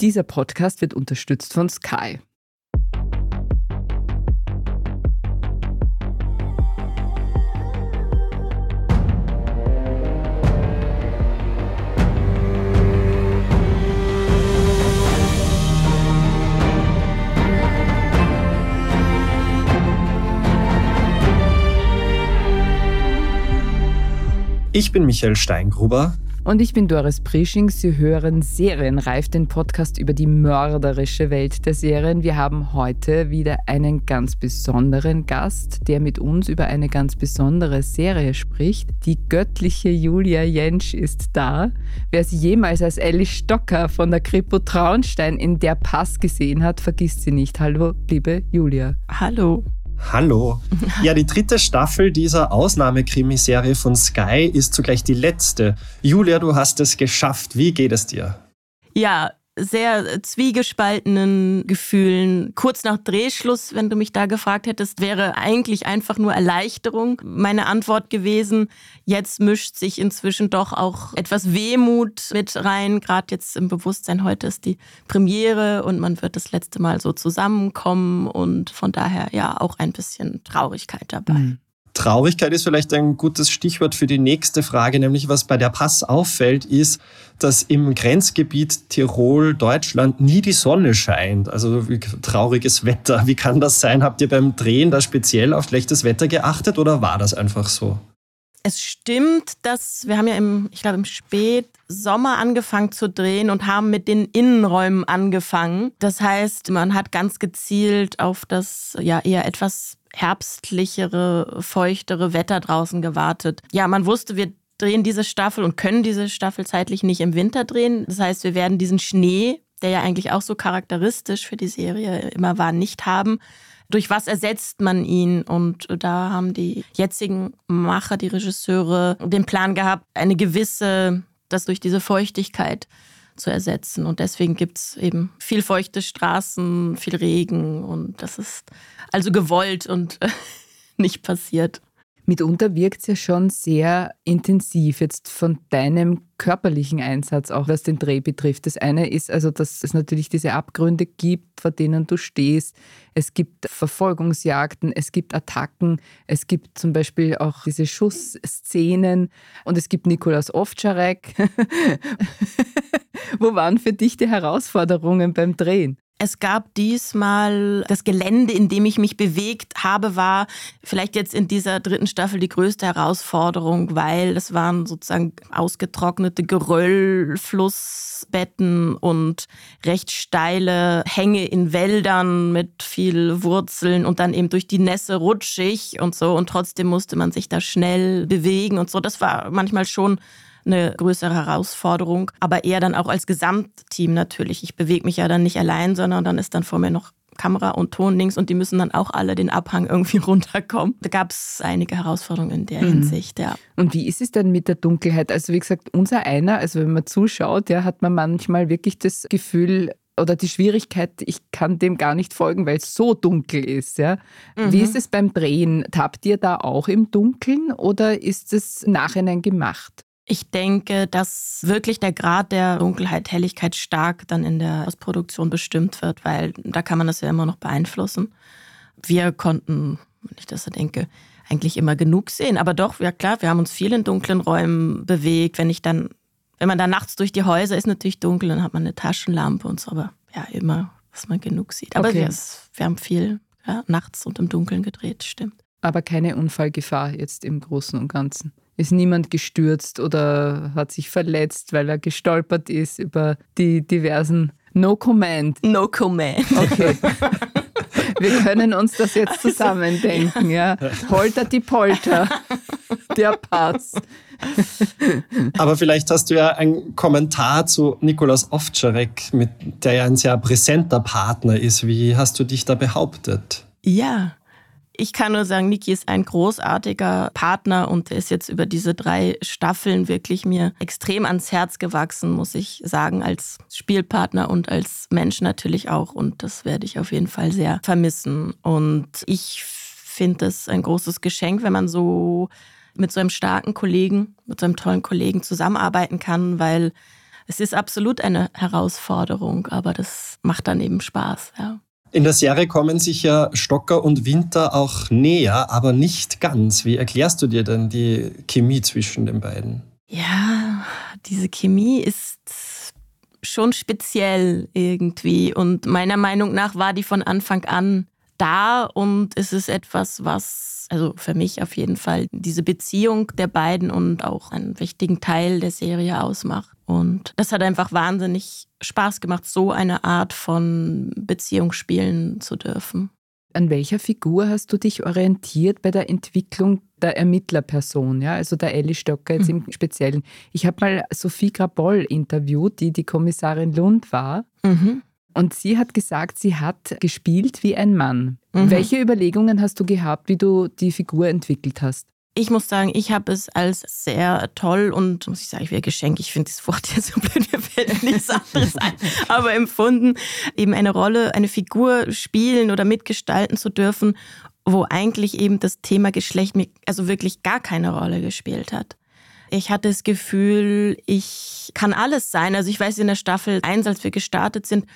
Dieser Podcast wird unterstützt von Sky. Ich bin Michael Steingruber. Und ich bin Doris Prisching. Sie hören Serienreif, den Podcast über die mörderische Welt der Serien. Wir haben heute wieder einen ganz besonderen Gast, der mit uns über eine ganz besondere Serie spricht. Die göttliche Julia Jentsch ist da. Wer sie jemals als Ellie Stocker von der Kripo Traunstein in Der Pass gesehen hat, vergisst sie nicht. Hallo, liebe Julia. Hallo. Hallo. Ja, die dritte Staffel dieser Ausnahmekrimiserie von Sky ist zugleich die letzte. Julia, du hast es geschafft. Wie geht es dir? Ja, sehr zwiegespaltenen Gefühlen. Kurz nach Drehschluss, wenn du mich da gefragt hättest, wäre eigentlich einfach nur Erleichterung meine Antwort gewesen. Jetzt mischt sich inzwischen doch auch etwas Wehmut mit rein. Gerade jetzt im Bewusstsein, heute ist die Premiere und man wird das letzte Mal so zusammenkommen und von daher ja auch ein bisschen Traurigkeit dabei. Mhm. Traurigkeit ist vielleicht ein gutes Stichwort für die nächste Frage, nämlich was bei der Pass auffällt, ist, dass im Grenzgebiet Tirol, Deutschland nie die Sonne scheint. Also trauriges Wetter. Wie kann das sein? Habt ihr beim Drehen da speziell auf schlechtes Wetter geachtet oder war das einfach so? Es stimmt, dass wir haben ja im, ich glaube, im Spätsommer angefangen zu drehen und haben mit den Innenräumen angefangen. Das heißt, man hat ganz gezielt auf das ja eher etwas herbstlichere, feuchtere Wetter draußen gewartet. Ja, man wusste, wir drehen diese Staffel und können diese Staffel zeitlich nicht im Winter drehen. Das heißt, wir werden diesen Schnee, der ja eigentlich auch so charakteristisch für die Serie immer war, nicht haben. Durch was ersetzt man ihn? Und da haben die jetzigen Macher, die Regisseure, den Plan gehabt, eine gewisse, das durch diese Feuchtigkeit zu ersetzen. Und deswegen gibt es eben viel feuchte Straßen, viel Regen und das ist also gewollt und nicht passiert. Mitunter wirkt es ja schon sehr intensiv, jetzt von deinem körperlichen Einsatz, auch was den Dreh betrifft. Das eine ist also, dass es natürlich diese Abgründe gibt, vor denen du stehst. Es gibt Verfolgungsjagden, es gibt Attacken, es gibt zum Beispiel auch diese Schussszenen und es gibt Nikolaus Ovtcharek. Wo waren für dich die Herausforderungen beim Drehen? Es gab diesmal das Gelände, in dem ich mich bewegt habe, war vielleicht jetzt in dieser dritten Staffel die größte Herausforderung, weil es waren sozusagen ausgetrocknete Geröllflussbetten und recht steile Hänge in Wäldern mit viel Wurzeln und dann eben durch die Nässe rutschig und so und trotzdem musste man sich da schnell bewegen und so. Das war manchmal schon eine größere Herausforderung, aber eher dann auch als Gesamtteam natürlich. Ich bewege mich ja dann nicht allein, sondern dann ist dann vor mir noch Kamera und Ton links und die müssen dann auch alle den Abhang irgendwie runterkommen. Da gab es einige Herausforderungen in der mhm. Hinsicht, ja. Und wie ist es denn mit der Dunkelheit? Also wie gesagt, unser einer, also wenn man zuschaut, ja, hat man manchmal wirklich das Gefühl, oder die Schwierigkeit, ich kann dem gar nicht folgen, weil es so dunkel ist. Ja? Mhm. Wie ist es beim Drehen? Tappt ihr da auch im Dunkeln oder ist es nachhinein gemacht? Ich denke, dass wirklich der Grad der Dunkelheit, Helligkeit stark dann in der Postproduktion bestimmt wird, weil da kann man das ja immer noch beeinflussen. Wir konnten, wenn ich das so denke, eigentlich immer genug sehen. Aber doch, ja klar, wir haben uns viel in dunklen Räumen bewegt. Wenn ich dann, wenn man dann nachts durch die Häuser ist, natürlich dunkel, dann hat man eine Taschenlampe und so, aber ja, immer, dass man genug sieht. Aber okay. wir, wir haben viel ja, nachts und im Dunkeln gedreht, stimmt. Aber keine Unfallgefahr jetzt im Großen und Ganzen ist niemand gestürzt oder hat sich verletzt, weil er gestolpert ist über die diversen No Comment. No Comment. Okay. Wir können uns das jetzt zusammen denken, ja. Holter die Polter. Der Pass. Aber vielleicht hast du ja einen Kommentar zu Nikolaus Ovtcharek, mit der ja ein sehr präsenter Partner ist. Wie hast du dich da behauptet? Ja, ich kann nur sagen, Niki ist ein großartiger Partner und ist jetzt über diese drei Staffeln wirklich mir extrem ans Herz gewachsen, muss ich sagen, als Spielpartner und als Mensch natürlich auch. Und das werde ich auf jeden Fall sehr vermissen. Und ich finde es ein großes Geschenk, wenn man so mit so einem starken Kollegen, mit so einem tollen Kollegen zusammenarbeiten kann, weil es ist absolut eine Herausforderung, aber das macht dann eben Spaß, ja. In der Serie kommen sich ja Stocker und Winter auch näher, aber nicht ganz. Wie erklärst du dir denn die Chemie zwischen den beiden? Ja, diese Chemie ist schon speziell irgendwie und meiner Meinung nach war die von Anfang an da und es ist etwas, was, also für mich auf jeden Fall, diese Beziehung der beiden und auch einen wichtigen Teil der Serie ausmacht. Und das hat einfach wahnsinnig Spaß gemacht, so eine Art von Beziehung spielen zu dürfen. An welcher Figur hast du dich orientiert bei der Entwicklung der Ermittlerperson, ja, also der Ellie Stocker jetzt mhm. im Speziellen? Ich habe mal Sophie Graboll interviewt, die die Kommissarin Lund war. Mhm. Und sie hat gesagt, sie hat gespielt wie ein Mann. Mhm. Welche Überlegungen hast du gehabt, wie du die Figur entwickelt hast? Ich muss sagen, ich habe es als sehr toll und, muss ich sagen, ich wäre Geschenk, ich finde das Wort ja so blöd, mir fällt nichts anderes ein, aber empfunden, eben eine Rolle, eine Figur spielen oder mitgestalten zu dürfen, wo eigentlich eben das Thema Geschlecht mir also wirklich gar keine Rolle gespielt hat. Ich hatte das Gefühl, ich kann alles sein. Also ich weiß in der Staffel 1, als wir gestartet sind,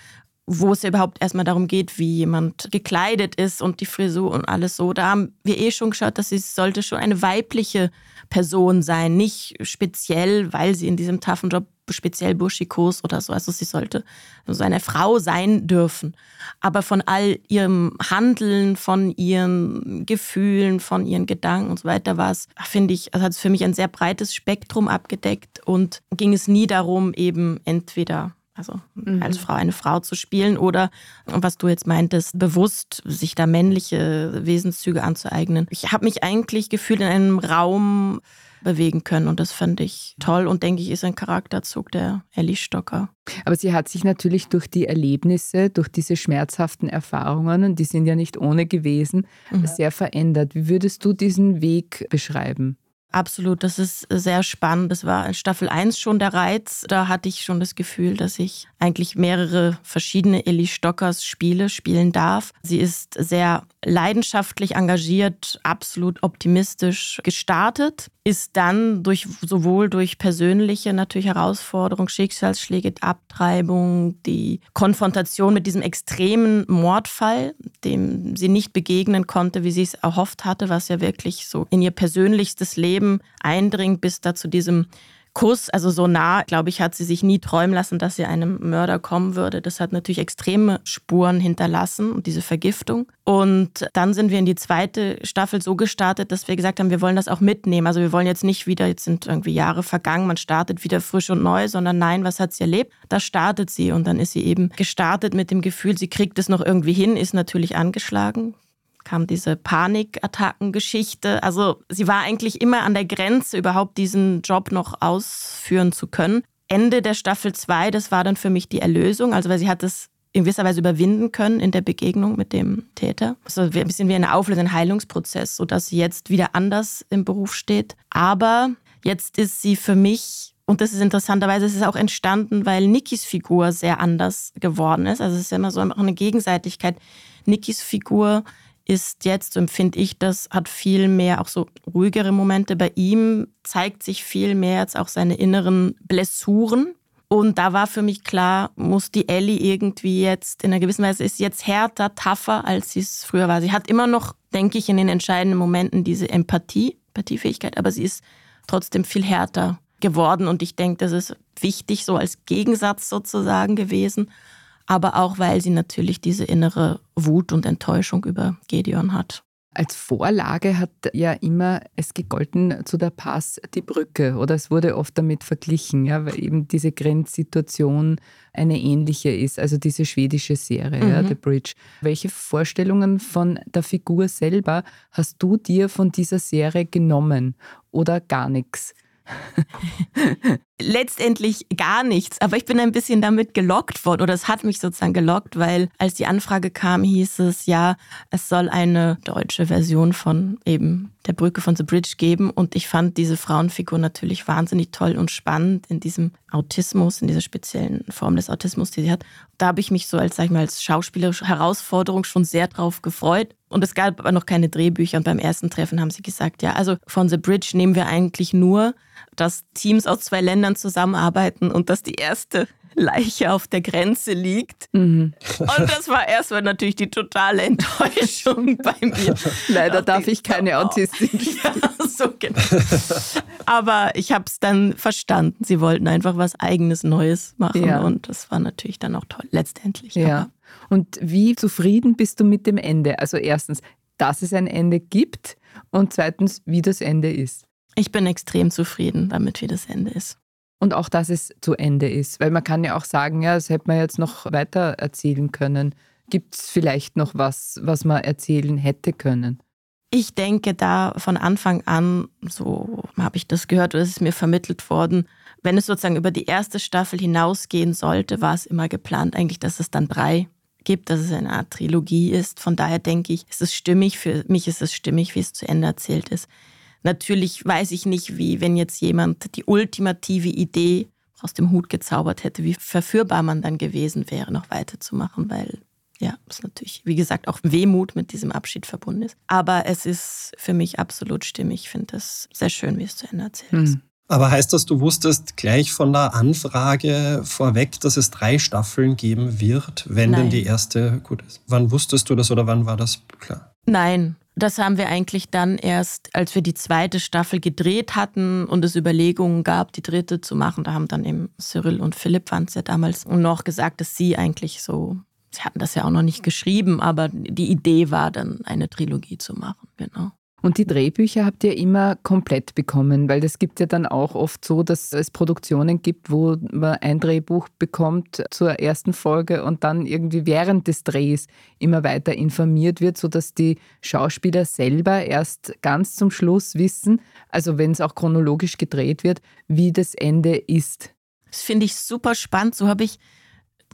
wo es ja überhaupt erstmal darum geht, wie jemand gekleidet ist und die Frisur und alles so. Da haben wir eh schon geschaut, dass sie sollte schon eine weibliche Person sein, nicht speziell, weil sie in diesem taffen Job speziell buschikos oder so. Also sie sollte so eine Frau sein dürfen. Aber von all ihrem Handeln, von ihren Gefühlen, von ihren Gedanken und so weiter war es, finde ich, also hat es für mich ein sehr breites Spektrum abgedeckt und ging es nie darum, eben entweder also mhm. als Frau eine Frau zu spielen oder, was du jetzt meintest, bewusst sich da männliche Wesenszüge anzueignen. Ich habe mich eigentlich gefühlt in einem Raum bewegen können und das fand ich toll und denke ich ist ein Charakterzug der Ellie Stocker. Aber sie hat sich natürlich durch die Erlebnisse, durch diese schmerzhaften Erfahrungen, und die sind ja nicht ohne gewesen, mhm. sehr verändert. Wie würdest du diesen Weg beschreiben? Absolut, das ist sehr spannend. Das war in Staffel 1 schon der Reiz. Da hatte ich schon das Gefühl, dass ich eigentlich mehrere verschiedene Ellie Stockers Spiele spielen darf. Sie ist sehr leidenschaftlich engagiert, absolut optimistisch gestartet, ist dann durch sowohl durch persönliche natürlich Herausforderungen, Schicksalsschläge, Abtreibung, die Konfrontation mit diesem extremen Mordfall, dem sie nicht begegnen konnte, wie sie es erhofft hatte, was ja wirklich so in ihr persönlichstes Leben eindringt, bis da zu diesem Kuss, also so nah, glaube ich, hat sie sich nie träumen lassen, dass sie einem Mörder kommen würde. Das hat natürlich extreme Spuren hinterlassen und diese Vergiftung. Und dann sind wir in die zweite Staffel so gestartet, dass wir gesagt haben, wir wollen das auch mitnehmen. Also wir wollen jetzt nicht wieder, jetzt sind irgendwie Jahre vergangen, man startet wieder frisch und neu, sondern nein, was hat sie erlebt? Da startet sie und dann ist sie eben gestartet mit dem Gefühl, sie kriegt es noch irgendwie hin, ist natürlich angeschlagen, kam diese Panikattackengeschichte. Also sie war eigentlich immer an der Grenze, überhaupt diesen Job noch ausführen zu können. Ende der Staffel 2, das war dann für mich die Erlösung, also weil sie hat es in gewisser Weise überwinden können in der Begegnung mit dem Täter. Also ein bisschen wie eine Auflösung, ein Heilungsprozess, sodass sie jetzt wieder anders im Beruf steht. Aber jetzt ist sie für mich und das ist interessanterweise, es ist auch entstanden, weil Nikis Figur sehr anders geworden ist. Also es ist ja immer so eine Gegenseitigkeit. Nikis Figur ist jetzt, so empfinde ich das, hat viel mehr auch so ruhigere Momente. Bei ihm zeigt sich viel mehr jetzt auch seine inneren Blessuren. Und da war für mich klar, muss die Ellie irgendwie jetzt, in einer gewissen Weise ist jetzt härter, tougher, als sie es früher war. Sie hat immer noch, denke ich, in den entscheidenden Momenten diese Empathie, Empathiefähigkeit, aber sie ist trotzdem viel härter geworden. Und ich denke, das ist wichtig, so als Gegensatz sozusagen gewesen aber auch weil sie natürlich diese innere Wut und Enttäuschung über Gedeon hat. Als Vorlage hat ja immer es gegolten zu der Pass die Brücke oder es wurde oft damit verglichen, ja, weil eben diese Grenzsituation eine ähnliche ist, also diese schwedische Serie, mhm. ja, The Bridge. Welche Vorstellungen von der Figur selber hast du dir von dieser Serie genommen oder gar nichts? Letztendlich gar nichts, aber ich bin ein bisschen damit gelockt worden oder es hat mich sozusagen gelockt, weil als die Anfrage kam, hieß es ja, es soll eine deutsche Version von eben der Brücke von The Bridge geben und ich fand diese Frauenfigur natürlich wahnsinnig toll und spannend in diesem Autismus, in dieser speziellen Form des Autismus, die sie hat. Da habe ich mich so als, sag ich mal, als schauspielerische Herausforderung schon sehr drauf gefreut. Und es gab aber noch keine Drehbücher und beim ersten Treffen haben sie gesagt, ja, also von The Bridge nehmen wir eigentlich nur, dass Teams aus zwei Ländern jemand zusammenarbeiten und dass die erste Leiche auf der Grenze liegt. Mhm. Und das war erstmal natürlich die totale Enttäuschung bei mir. Leider darf ich keine Autistin. Ja, so genau. Aber ich habe es dann verstanden. Sie wollten einfach was Eigenes, Neues machen ja. und das war natürlich dann auch toll, letztendlich. Ja. Und wie zufrieden bist du mit dem Ende? Also erstens, dass es ein Ende gibt und zweitens, wie das Ende ist. Ich bin extrem zufrieden damit, wie das Ende ist. Und auch, dass es zu Ende ist. Weil man kann ja auch sagen, ja, das hätte man jetzt noch weiter erzählen können. Gibt es vielleicht noch was, was man erzählen hätte können? Ich denke da von Anfang an, so habe ich das gehört oder es ist mir vermittelt worden, wenn es sozusagen über die erste Staffel hinausgehen sollte, war es immer geplant eigentlich, dass es dann drei gibt, dass es eine Art Trilogie ist. Von daher denke ich, es ist stimmig, für mich ist es stimmig, wie es zu Ende erzählt ist. Natürlich weiß ich nicht, wie wenn jetzt jemand die ultimative Idee aus dem Hut gezaubert hätte, wie verführbar man dann gewesen wäre, noch weiterzumachen, weil ja, es natürlich, wie gesagt, auch Wehmut mit diesem Abschied verbunden ist. Aber es ist für mich absolut stimmig. Ich finde es sehr schön, wie es zu Ende erzählt ist. Hm. Aber heißt das, du wusstest gleich von der Anfrage vorweg, dass es drei Staffeln geben wird, wenn Nein. denn die erste gut ist? Wann wusstest du das oder wann war das klar? Nein, das haben wir eigentlich dann erst, als wir die zweite Staffel gedreht hatten und es Überlegungen gab, die dritte zu machen. Da haben dann eben Cyril und Philipp waren es ja damals und noch gesagt, dass sie eigentlich so, sie hatten das ja auch noch nicht geschrieben, aber die Idee war dann eine Trilogie zu machen, genau. Und die Drehbücher habt ihr immer komplett bekommen, weil das gibt ja dann auch oft so, dass es Produktionen gibt, wo man ein Drehbuch bekommt zur ersten Folge und dann irgendwie während des Drehs immer weiter informiert wird, sodass die Schauspieler selber erst ganz zum Schluss wissen, also wenn es auch chronologisch gedreht wird, wie das Ende ist. Das finde ich super spannend. So habe ich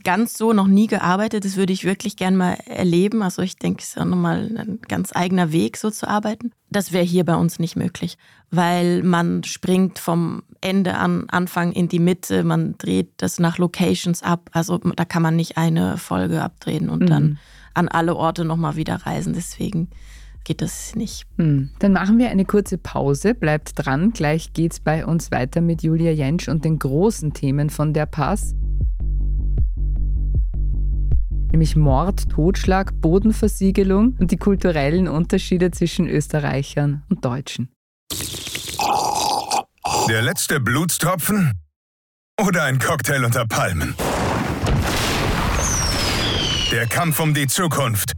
ganz so noch nie gearbeitet. Das würde ich wirklich gern mal erleben. Also ich denke, es ist auch nochmal ein ganz eigener Weg, so zu arbeiten. Das wäre hier bei uns nicht möglich, weil man springt vom Ende an Anfang in die Mitte, man dreht das nach Locations ab. Also da kann man nicht eine Folge abdrehen und mhm. dann an alle Orte nochmal wieder reisen. Deswegen geht das nicht. Hm. Dann machen wir eine kurze Pause. Bleibt dran. Gleich geht es bei uns weiter mit Julia Jentsch und den großen Themen von der Pass nämlich Mord, Totschlag, Bodenversiegelung und die kulturellen Unterschiede zwischen Österreichern und Deutschen. Der letzte Blutstropfen oder ein Cocktail unter Palmen? Der Kampf um die Zukunft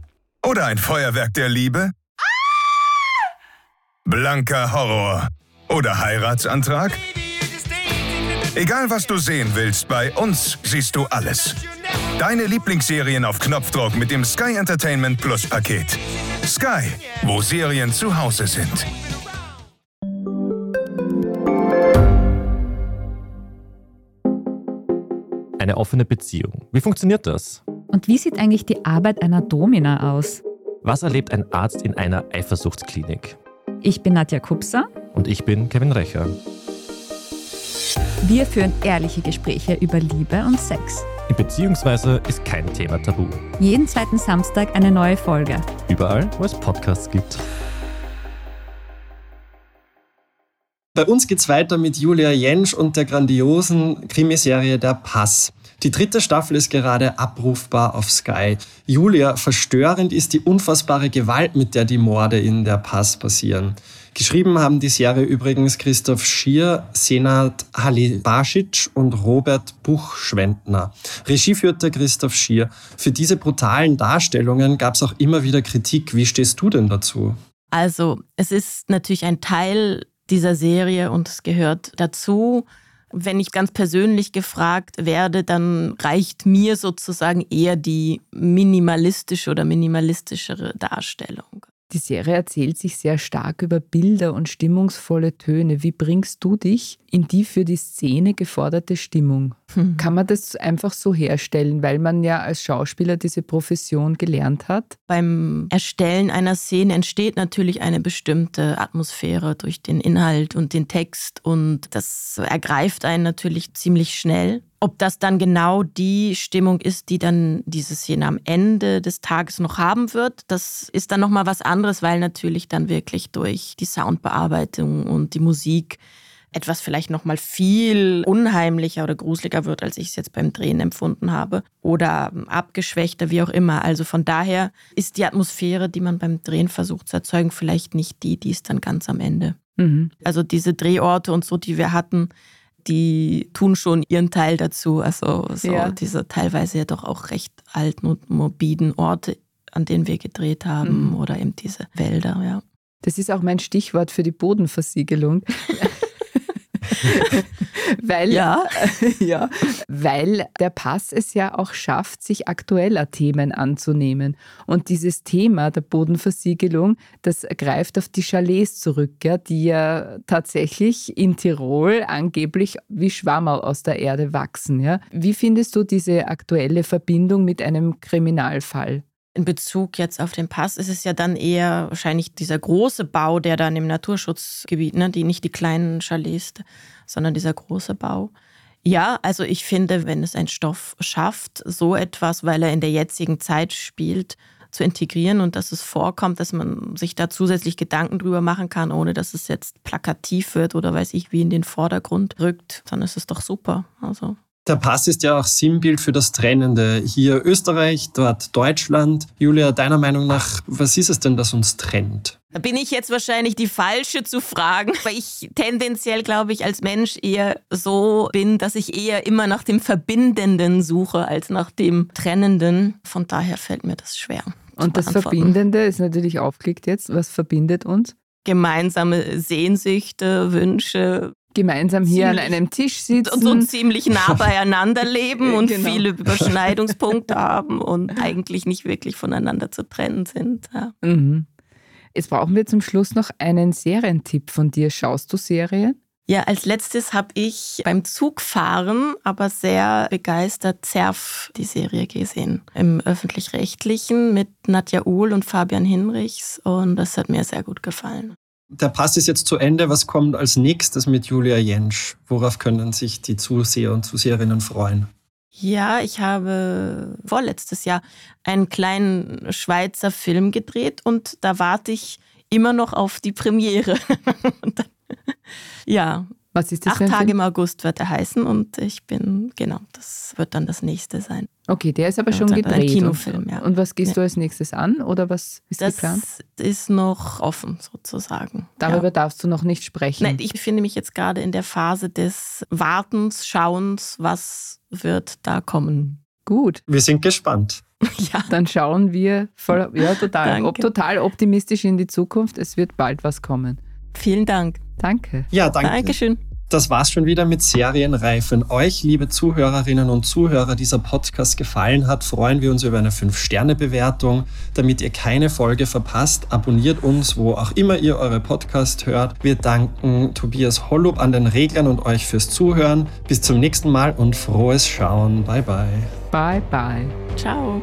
oder ein Feuerwerk der Liebe? Blanker Horror oder Heiratsantrag? Egal was du sehen willst, bei uns siehst du alles. Deine Lieblingsserien auf Knopfdruck mit dem Sky Entertainment Plus Paket. Sky, wo Serien zu Hause sind. Eine offene Beziehung. Wie funktioniert das? Und wie sieht eigentlich die Arbeit einer Domina aus? Was erlebt ein Arzt in einer Eifersuchtsklinik? Ich bin Nadja Kupser. Und ich bin Kevin Recher. Wir führen ehrliche Gespräche über Liebe und Sex. Beziehungsweise ist kein Thema tabu. Jeden zweiten Samstag eine neue Folge. Überall, wo es Podcasts gibt. Bei uns geht's weiter mit Julia Jentsch und der grandiosen Krimiserie Der Pass. Die dritte Staffel ist gerade abrufbar auf Sky. Julia, verstörend ist die unfassbare Gewalt, mit der die Morde in Der Pass passieren. Geschrieben haben die Serie übrigens Christoph Schier, Senat Halibasic und Robert Buchschwendner. Regie führte Christoph Schier. Für diese brutalen Darstellungen gab es auch immer wieder Kritik. Wie stehst du denn dazu? Also, es ist natürlich ein Teil dieser Serie und es gehört dazu. Wenn ich ganz persönlich gefragt werde, dann reicht mir sozusagen eher die minimalistische oder minimalistischere Darstellung. Die Serie erzählt sich sehr stark über Bilder und stimmungsvolle Töne. Wie bringst du dich in die für die Szene geforderte Stimmung? Hm. Kann man das einfach so herstellen, weil man ja als Schauspieler diese Profession gelernt hat? Beim Erstellen einer Szene entsteht natürlich eine bestimmte Atmosphäre durch den Inhalt und den Text und das ergreift einen natürlich ziemlich schnell. Ob das dann genau die Stimmung ist, die dann diese Szene am Ende des Tages noch haben wird, das ist dann nochmal was anderes, weil natürlich dann wirklich durch die Soundbearbeitung und die Musik etwas vielleicht noch mal viel unheimlicher oder gruseliger wird, als ich es jetzt beim Drehen empfunden habe oder abgeschwächter, wie auch immer. Also von daher ist die Atmosphäre, die man beim Drehen versucht zu erzeugen, vielleicht nicht die, die ist dann ganz am Ende. Mhm. Also diese Drehorte und so, die wir hatten, die tun schon ihren Teil dazu. Also so ja. diese teilweise ja doch auch recht alten und morbiden Orte, an denen wir gedreht haben mhm. oder eben diese Wälder, ja. Das ist auch mein Stichwort für die Bodenversiegelung. weil, ja. ja, weil der Pass es ja auch schafft, sich aktueller Themen anzunehmen. Und dieses Thema der Bodenversiegelung, das greift auf die Chalets zurück, ja, die ja tatsächlich in Tirol angeblich wie Schwammerl aus der Erde wachsen. Ja. Wie findest du diese aktuelle Verbindung mit einem Kriminalfall? In Bezug jetzt auf den Pass ist es ja dann eher wahrscheinlich dieser große Bau, der dann im Naturschutzgebiet, ne, die nicht die kleinen Chalets, sondern dieser große Bau. Ja, also ich finde, wenn es ein Stoff schafft, so etwas, weil er in der jetzigen Zeit spielt, zu integrieren und dass es vorkommt, dass man sich da zusätzlich Gedanken drüber machen kann, ohne dass es jetzt plakativ wird oder weiß ich wie in den Vordergrund rückt, dann ist es doch super. Also der Pass ist ja auch Sinnbild für das Trennende. Hier Österreich, dort Deutschland. Julia, deiner Meinung nach, was ist es denn, das uns trennt? Da bin ich jetzt wahrscheinlich die Falsche zu fragen, weil ich tendenziell, glaube ich, als Mensch eher so bin, dass ich eher immer nach dem Verbindenden suche als nach dem Trennenden. Von daher fällt mir das schwer. Und das Verbindende ist natürlich aufgelegt jetzt. Was verbindet uns? Gemeinsame Sehnsüchte, Wünsche, gemeinsam hier ziemlich, an einem Tisch sitzen. Und so ziemlich nah beieinander leben und genau. viele Überschneidungspunkte haben und eigentlich nicht wirklich voneinander zu trennen sind. Ja. Mhm. Jetzt brauchen wir zum Schluss noch einen Serientipp von dir. Schaust du Serien? Ja, als letztes habe ich beim Zugfahren aber sehr begeistert Zerf die Serie gesehen. Im öffentlich-rechtlichen mit Nadja Uhl und Fabian Hinrichs und das hat mir sehr gut gefallen. Der Pass ist jetzt zu Ende. Was kommt als nächstes mit Julia Jentsch? Worauf können sich die Zuseher und Zuseherinnen freuen? Ja, ich habe vorletztes Jahr einen kleinen Schweizer Film gedreht und da warte ich immer noch auf die Premiere. ja, was ist das Acht Tage im August wird er heißen und ich bin, genau, das wird dann das nächste sein. Okay, der ist aber schon gedreht. Ein Kinofilm, ja. Und was gehst ja. du als nächstes an oder was ist das geplant? Das ist noch offen sozusagen. Darüber ja. darfst du noch nicht sprechen. Nein, ich befinde mich jetzt gerade in der Phase des Wartens, Schauens, was wird da kommen. Gut. Wir sind gespannt. Ja. Dann schauen wir voll, ja, total, ob, total optimistisch in die Zukunft. Es wird bald was kommen. Vielen Dank. Danke. Ja, danke. Dankeschön. Das war's schon wieder mit Serienreif. Wenn euch, liebe Zuhörerinnen und Zuhörer, dieser Podcast gefallen hat, freuen wir uns über eine 5-Sterne-Bewertung. Damit ihr keine Folge verpasst, abonniert uns, wo auch immer ihr eure Podcast hört. Wir danken Tobias Hollup an den Reglern und euch fürs Zuhören. Bis zum nächsten Mal und frohes Schauen. Bye, bye. Bye, bye. Ciao.